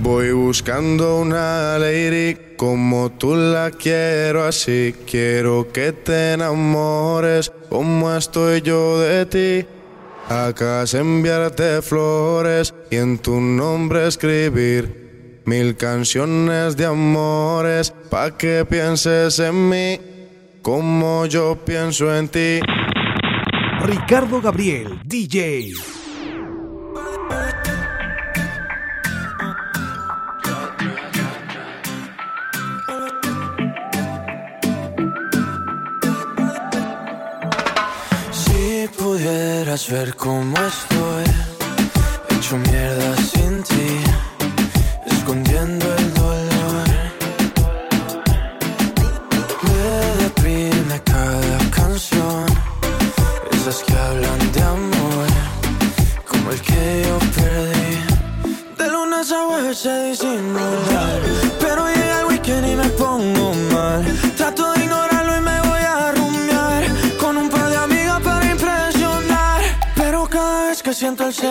Voy buscando una lady como tú la quiero así. Quiero que te enamores como estoy yo de ti. Acá enviarte flores y en tu nombre escribir mil canciones de amores pa' que pienses en mí como yo pienso en ti. Ricardo Gabriel, DJ. Ver cómo estoy,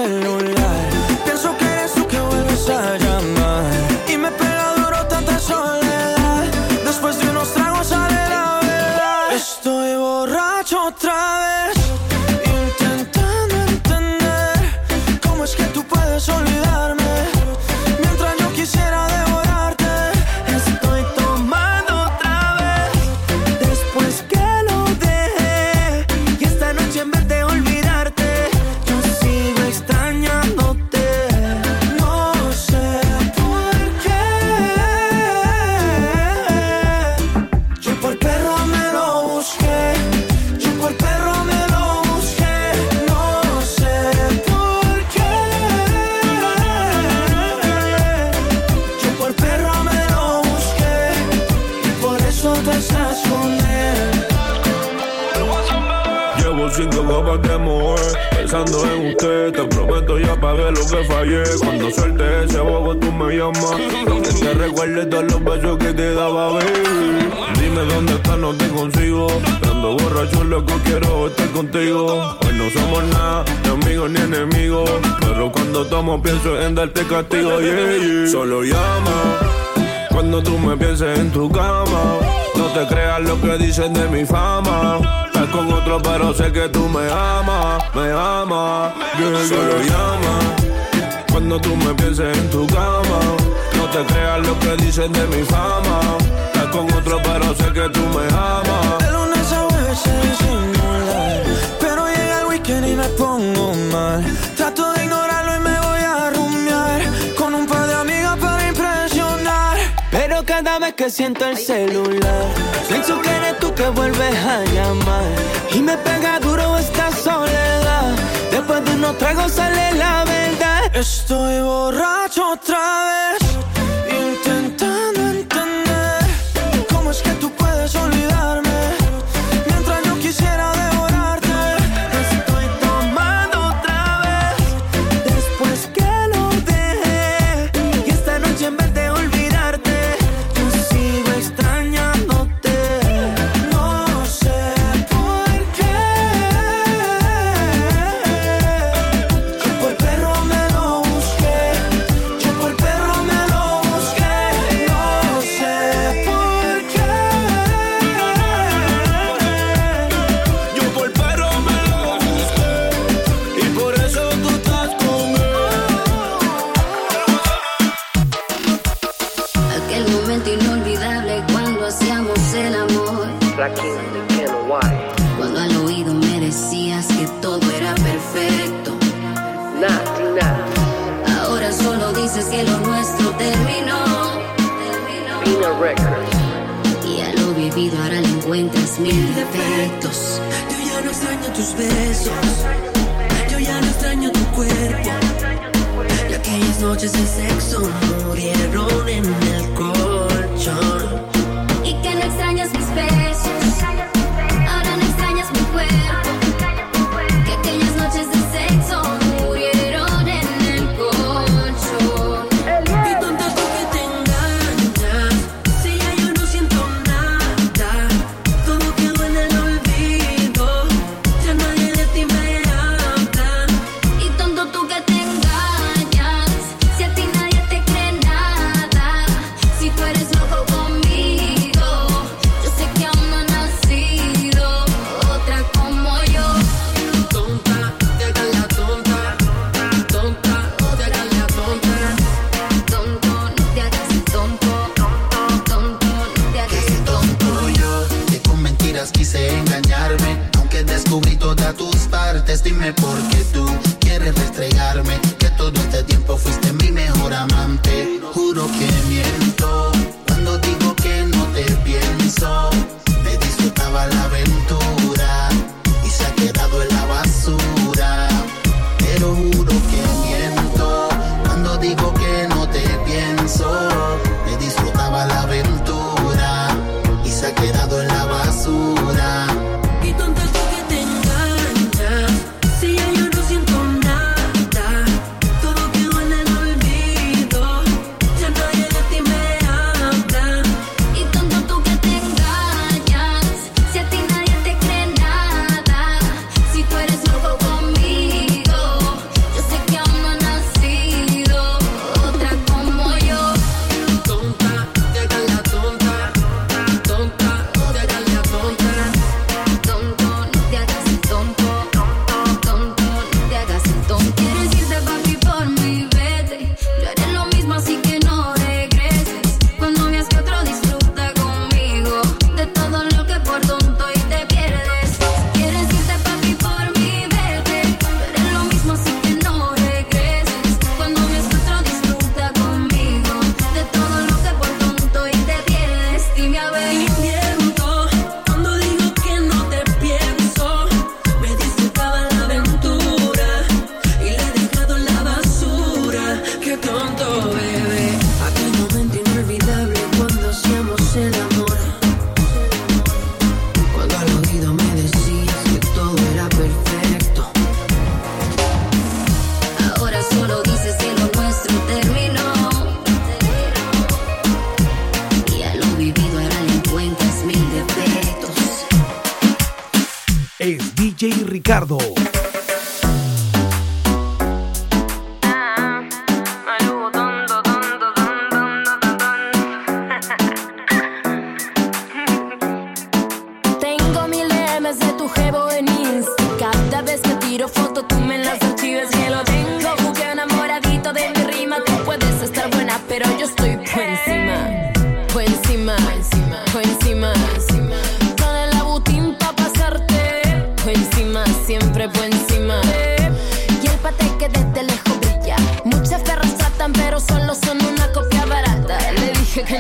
celular, pienso que eres tú que vuelves a llamar. Y me pega duro tanta soledad. Después de unos tragos sale la verdad. Estoy borracho otra vez. Tomo pienso en darte castigo, yeah, yeah. Solo llama cuando tú me pienses en tu cama, no te creas lo que dicen de mi fama. Estás con otro, pero sé que tú me amas, me amas. Yeah, Solo llama. Cuando tú me pienses en tu cama, no te creas lo que dicen de mi fama. Estás con otro, pero sé que tú me amas. De lunes a jueves se Pero llega el weekend y me pongo mal Trato de ignorarlo que siento el celular. Pienso que eres tú que vuelves a llamar. Y me pega duro esta soledad. Después de unos tragos sale la verdad. Estoy borracho otra vez Cuando al oído me decías que todo era perfecto. Ahora solo dices que lo nuestro terminó. Y a lo vivido ahora le encuentras mil defectos. Yo ya no extraño tus besos. Yo ya no extraño tu cuerpo. Y aquellas noches de sexo murieron en el colchón. Dime por qué tú quieres restregarme. Que todo este tiempo fuiste mi mejor amante. Juro que miento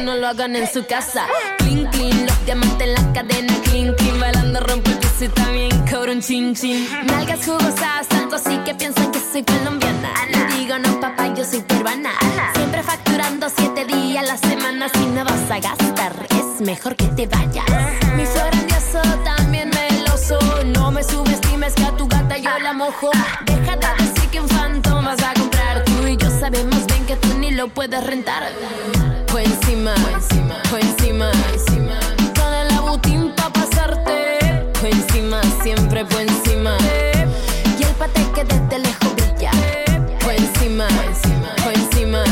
no lo hagan en su casa. Clean, clean, los diamantes en la cadena. Clean, clean, bailando rompe el piso y también cobro un chin, chin. Nalgas jugosas, tanto así que piensan que soy colombiana. Le digo, no, papá, yo soy peruana. Siempre facturando siete días a la semana. Si no vas a gastar, es mejor que te vayas. Mi flor grandioso, también meloso. No me subestimes que a tu gata yo la mojo. Deja de decir que un phantom vas a comprar. Tú y yo sabemos bien que tú ni lo puedes rentar. Encima, por encima, Con el abutín pa' pasarte. Por encima, siempre por encima. Y el pate que desde lejos brilla. Por encima, por encima,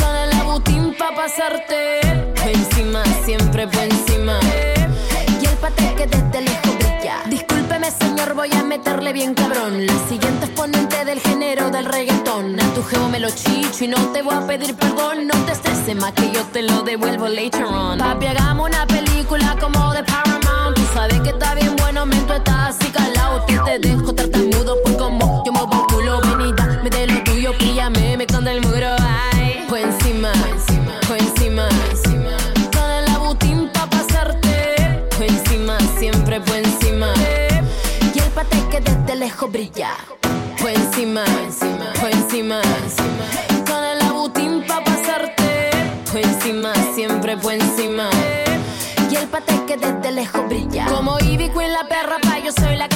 Con el abutín pa' pasarte. Por encima, siempre por encima. Y el pate que desde lejos brilla. Discúlpeme, señor, voy a meterle bien cabrón. La siguiente lo chicho y no te voy a pedir perdón. No te estreses más que yo te lo devuelvo later on. Papi, hagamos una película como de Paramount. Tú sabes que está bien bueno, men, tú estás así calado. Tú te dejo tartamudo por como yo muevo el culo. Ven y dame de lo tuyo, píllame, me contra el muro. Ay, por encima, por encima, Con el abutín pa' pasarte. Por encima, siempre por encima. Y el pate que desde lejos brilla. La perra pa' yo soy la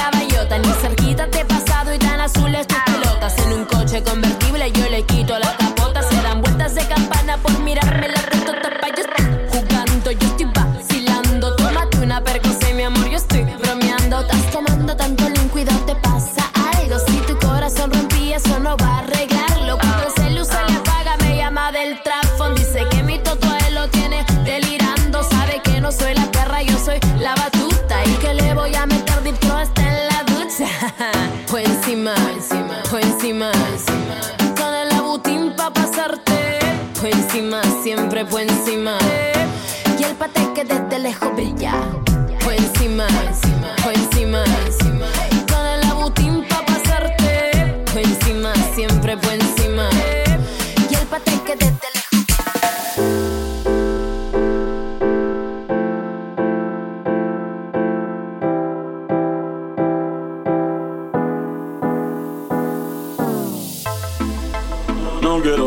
por encima. Y el pate que desde lejos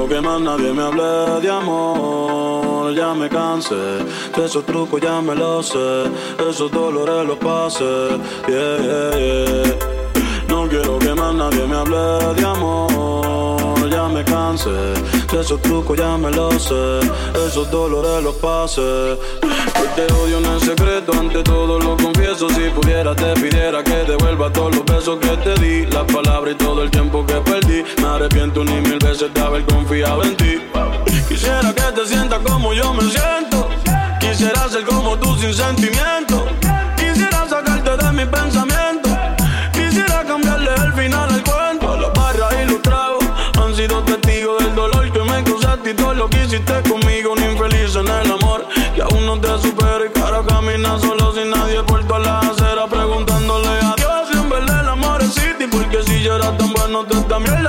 quiero que más nadie me hable de amor, ya me cansé. De esos trucos ya me los sé, esos dolores los pasé. Yeah, yeah, yeah. No quiero que más nadie me hable de amor, ya me cansé. Esos trucos ya me los sé, esos dolores los pasé. Hoy te odio en el secreto, ante todo lo confieso. Si pudiera te pidiera que devuelva todos los besos que te di, las palabras y todo el tiempo que perdí. Me arrepiento ni mil veces de haber confiado en ti. Quisiera que te sientas como yo me siento. Quisiera ser como tú sin sentimiento. Quisiera sacarte de mi pensamiento. Quisiera cambiarle el final al cuento. Las barras y los tragos y todo lo que hiciste conmigo. Un infeliz en el amor que aún no te supera y camina solo sin nadie por todas las aceras preguntándole a Dios si en verdad el amor existe. Porque si yo era tan bueno, tú también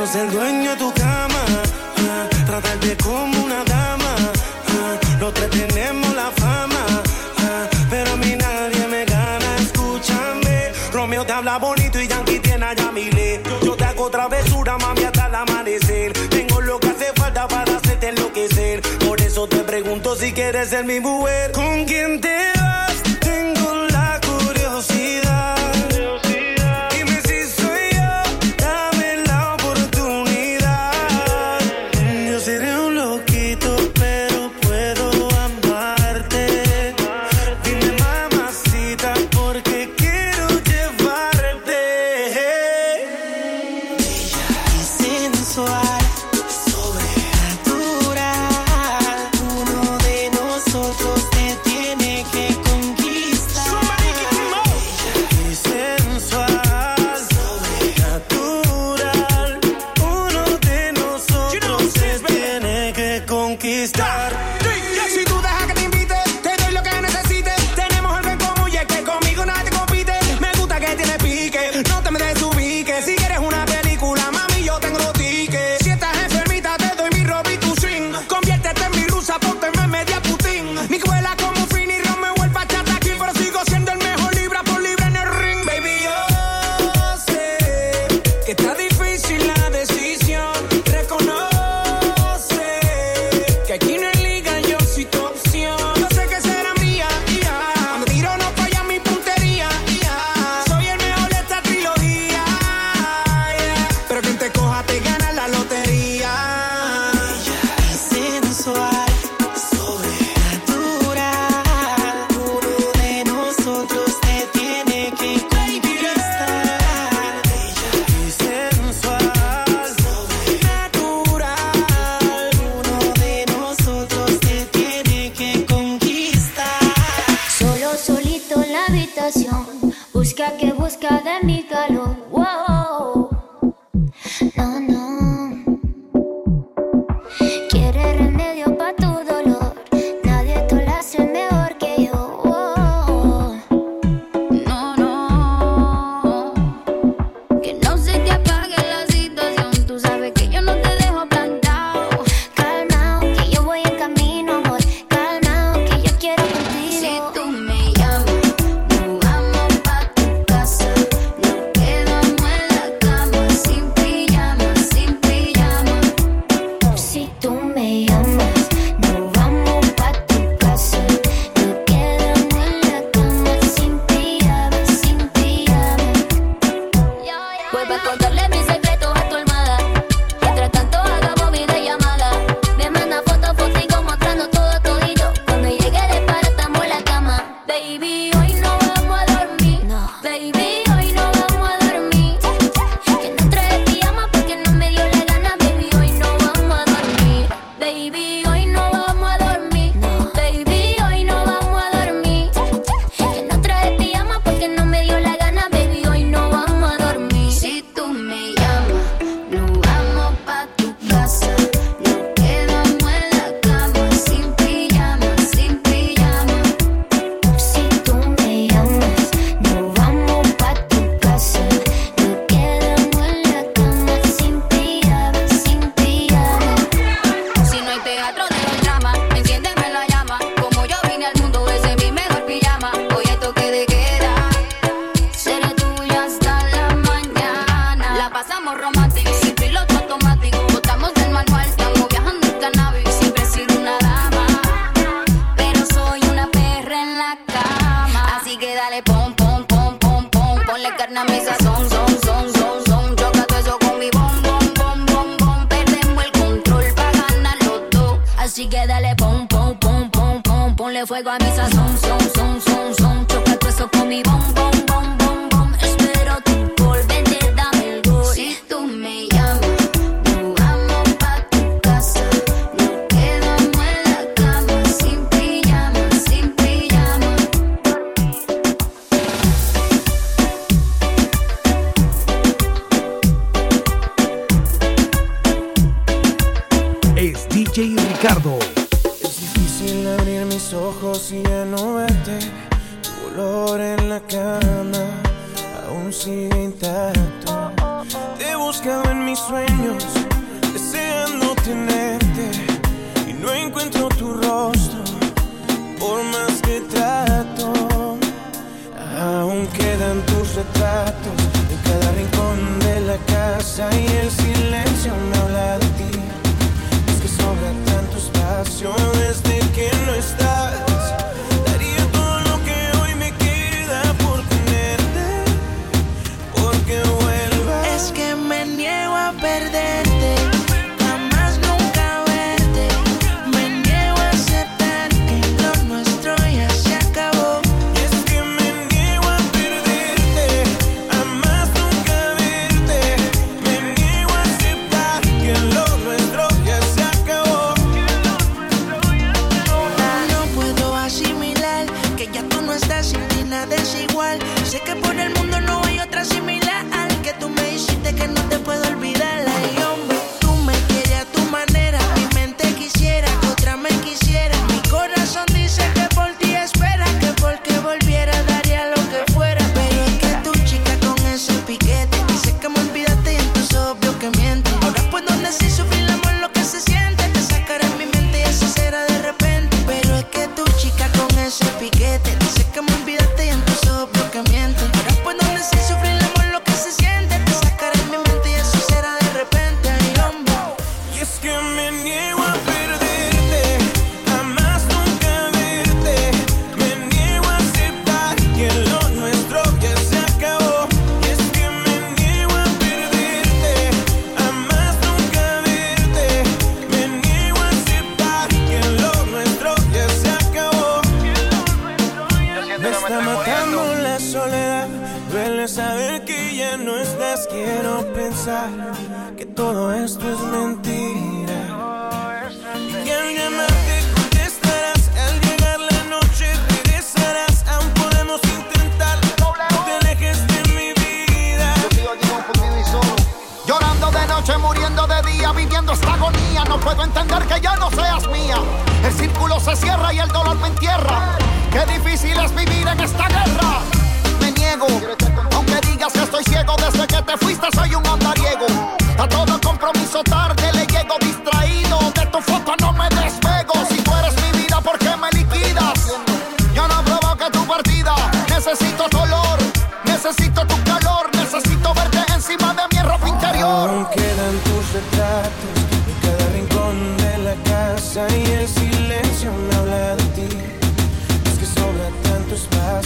Quiero ser dueño de tu cama, ah, tratarte como una dama. ah, los tres tenemos la fama, ah, pero a mí nadie me gana. Escúchame, Romeo te habla bonito y Yankee tiene a Yamile. Yo te hago travesura, mami, hasta el amanecer. Tengo lo que hace falta para hacerte enloquecer. Por eso te pregunto si quieres ser mi mujer. ¿Con quién te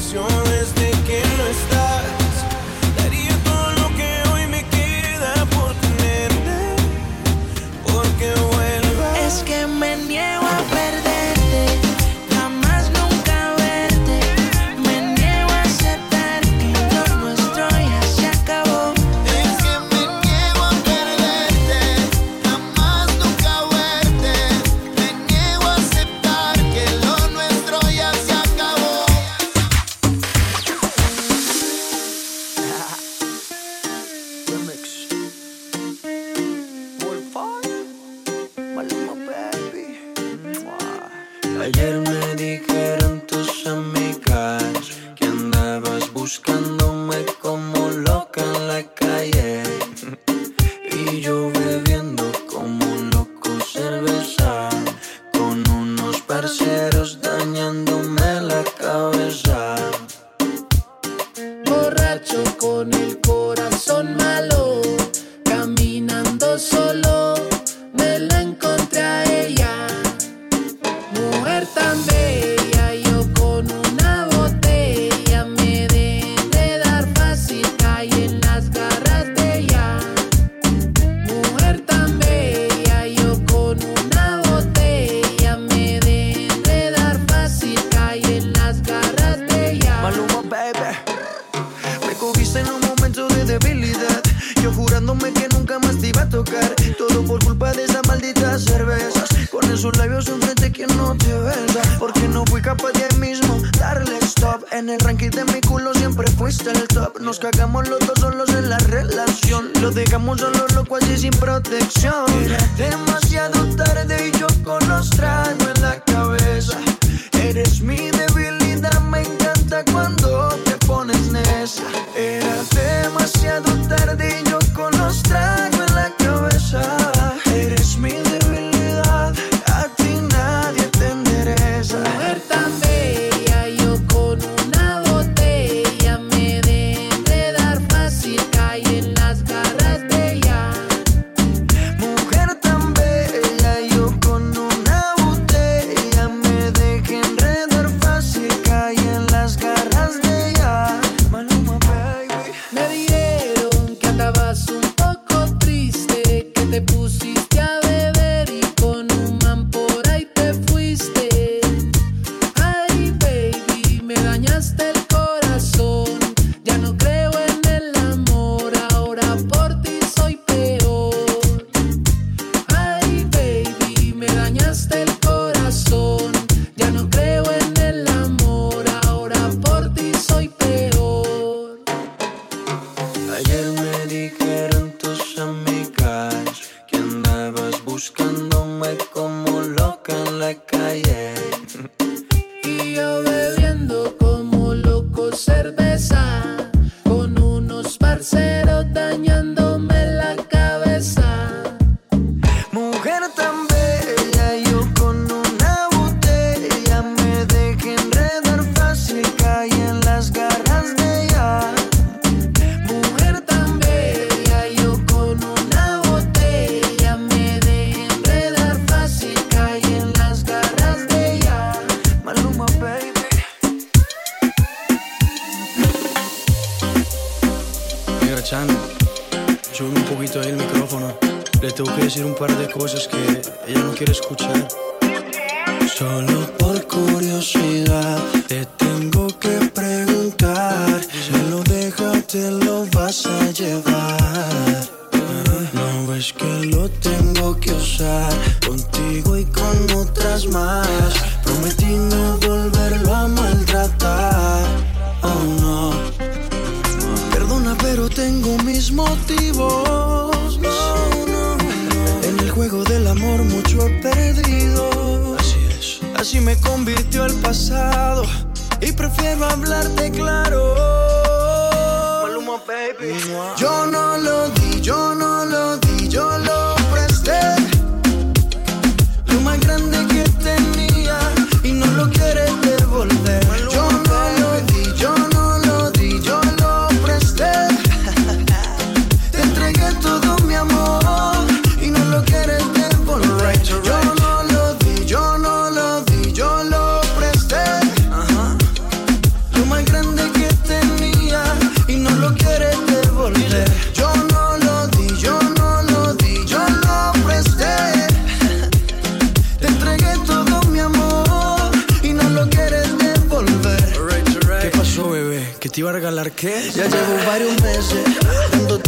espacio desde que no estás. Sin protección.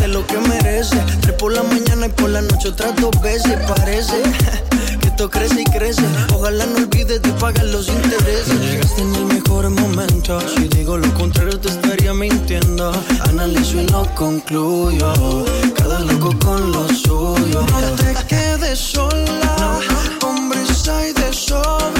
lo que merece. Tres por la mañana y por la noche otras dos veces. Parece que esto crece y crece. Ojalá no olvides de pagar los intereses. Llegaste en el mejor momento. Si digo lo contrario, te estaría mintiendo. Analizo y lo concluyo. Cada loco con lo suyo. No te quedes sola, hombres hay de sobra.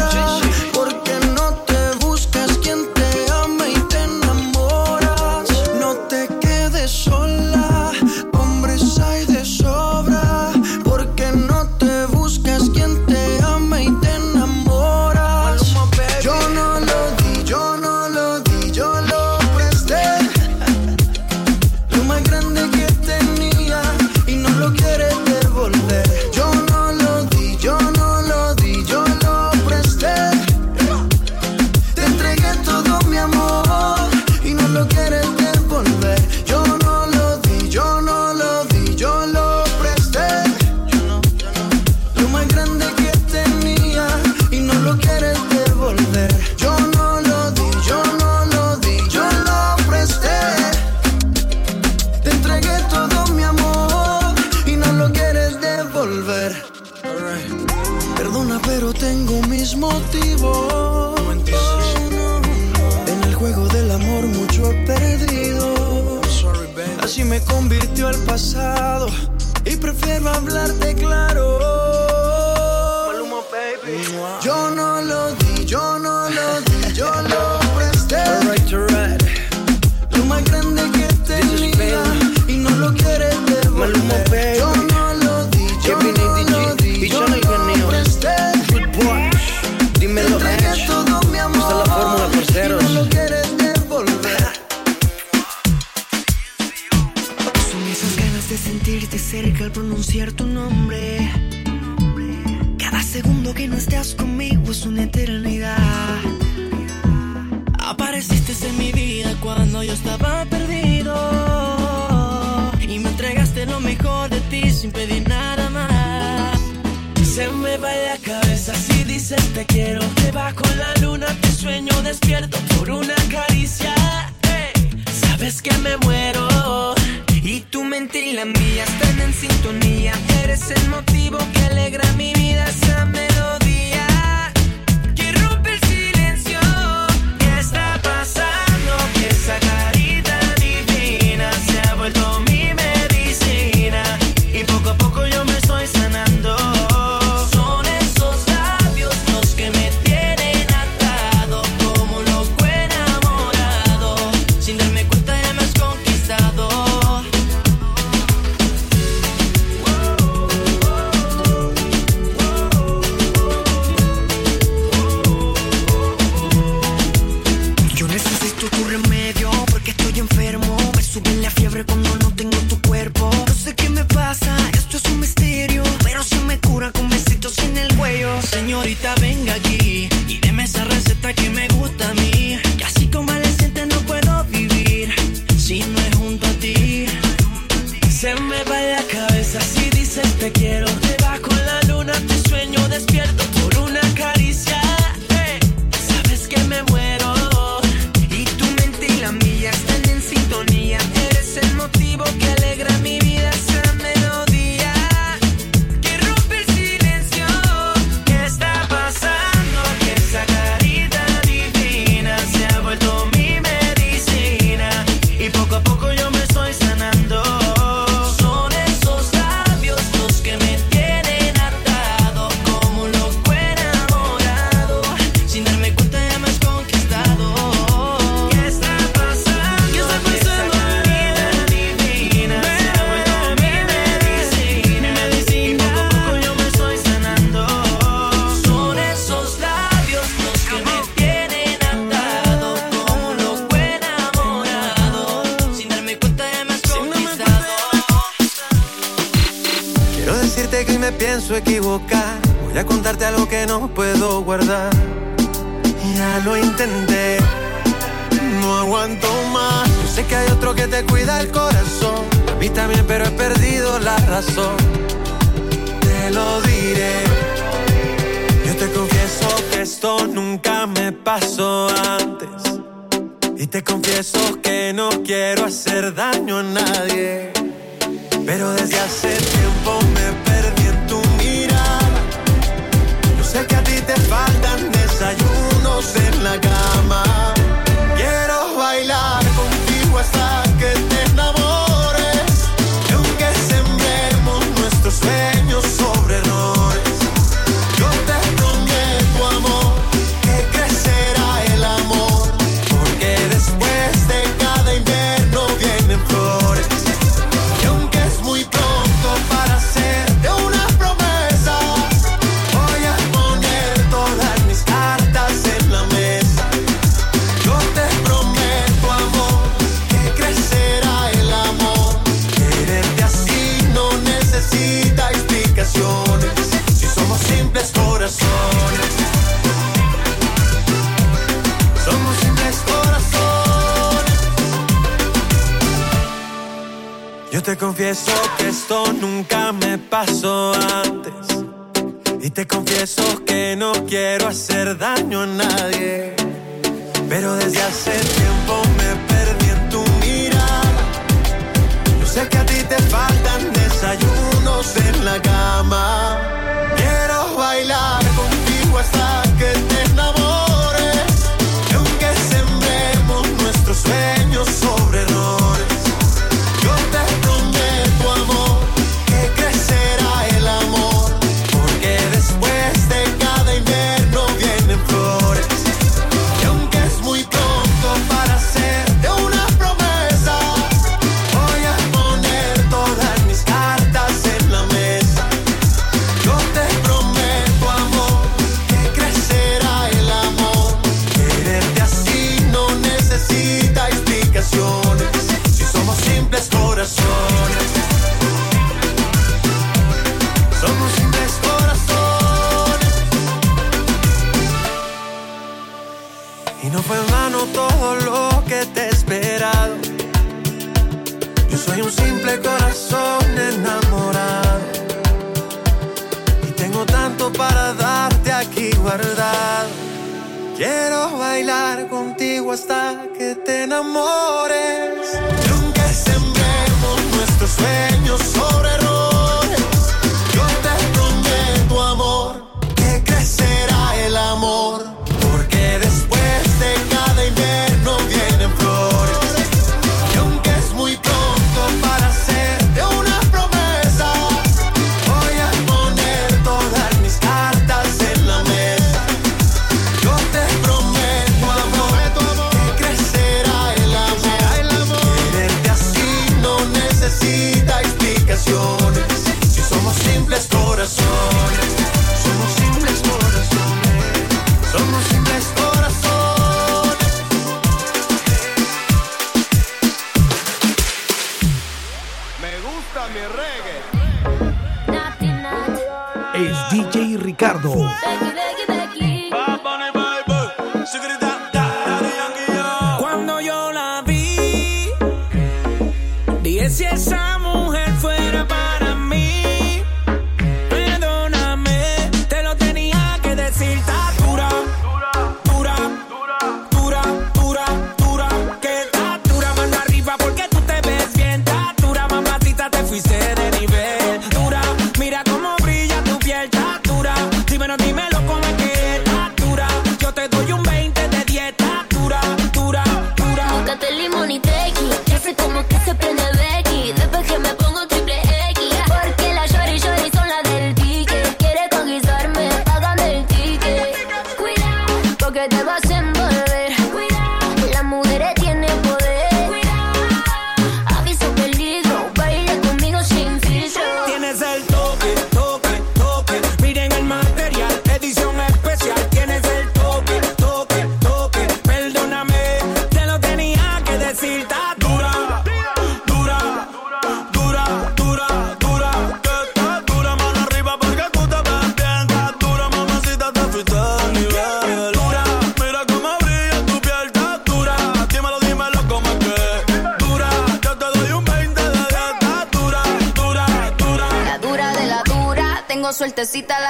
Perdona, pero tengo mis motivos. En el juego del amor mucho he perdido. Así me convirtió al pasado. Y prefiero hablarte claro. baby Yo no lo di, yo no lo di, yo lo presté. Lo más grande que te tenía y no lo quieres ver. Maluma, baby. cerca al pronunciar tu nombre. Cada segundo que no estás conmigo es una eternidad. Apareciste en mi vida cuando yo estaba perdido. Y me entregaste lo mejor de ti sin pedir nada más. Se me va la cabeza si dices te quiero. Te bajo la luna, te sueño despierto por una caricia. Sabes que me muero y tu mente y la mía están en sintonía. Eres el motivo que alegra mi vida, esa melodía te lo diré. Yo te confieso que esto nunca me pasó antes. Y te confieso que no quiero hacer daño a nadie. Pero desde hace tiempo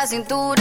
cintura.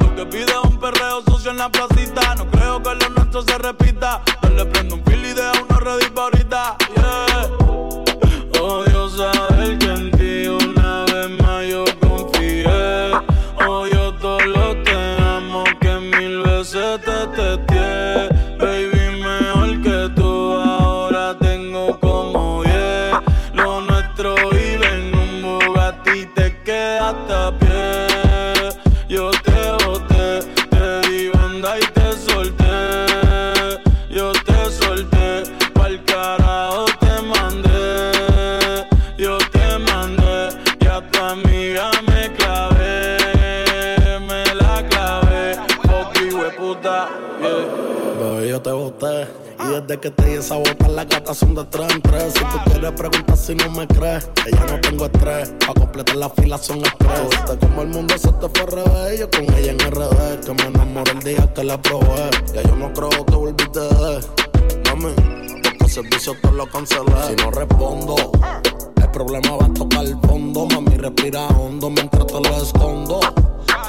Lo que pide es un perreo socio en la placita. No creo que lo nuestro se repita. Dale prendo un fil y deja una red ahorita. Yeah. Oh, Odio saber sabotar la gata son de tres en tres. Si tú quieres preguntar si no me crees, que ya no tengo estrés. Pa' completar la fila son estrés. Te como el mundo se te fue revés. Yo con ella en RD, que me enamoré el día que la probé. Ya yo no creo que volviste de. Dame, porque servicio te lo cancelé. Si no respondo. El problema va a tocar el fondo, mami respira hondo mientras te lo escondo.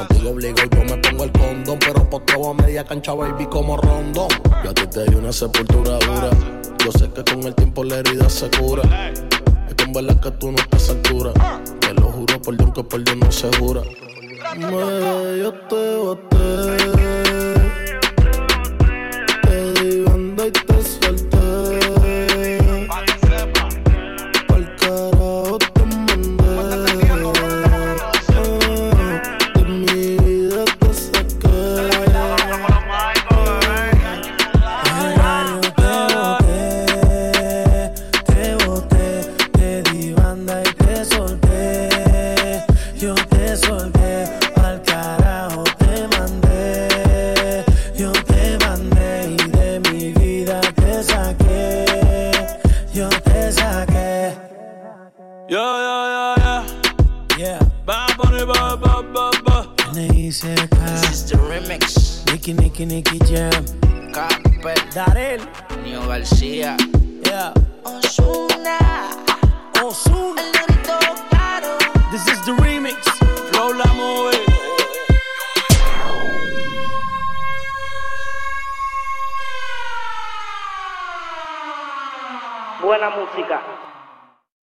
Estoy obligado, yo me pongo el condón, pero potreo a media cancha, baby, como rondón. Yo a ti te di una sepultura dura. Yo sé que con el tiempo la herida se cura. Es que en verdad que tú no estás a altura. Te lo juro por Dios que por Dios no se jura. Me, yo te boté.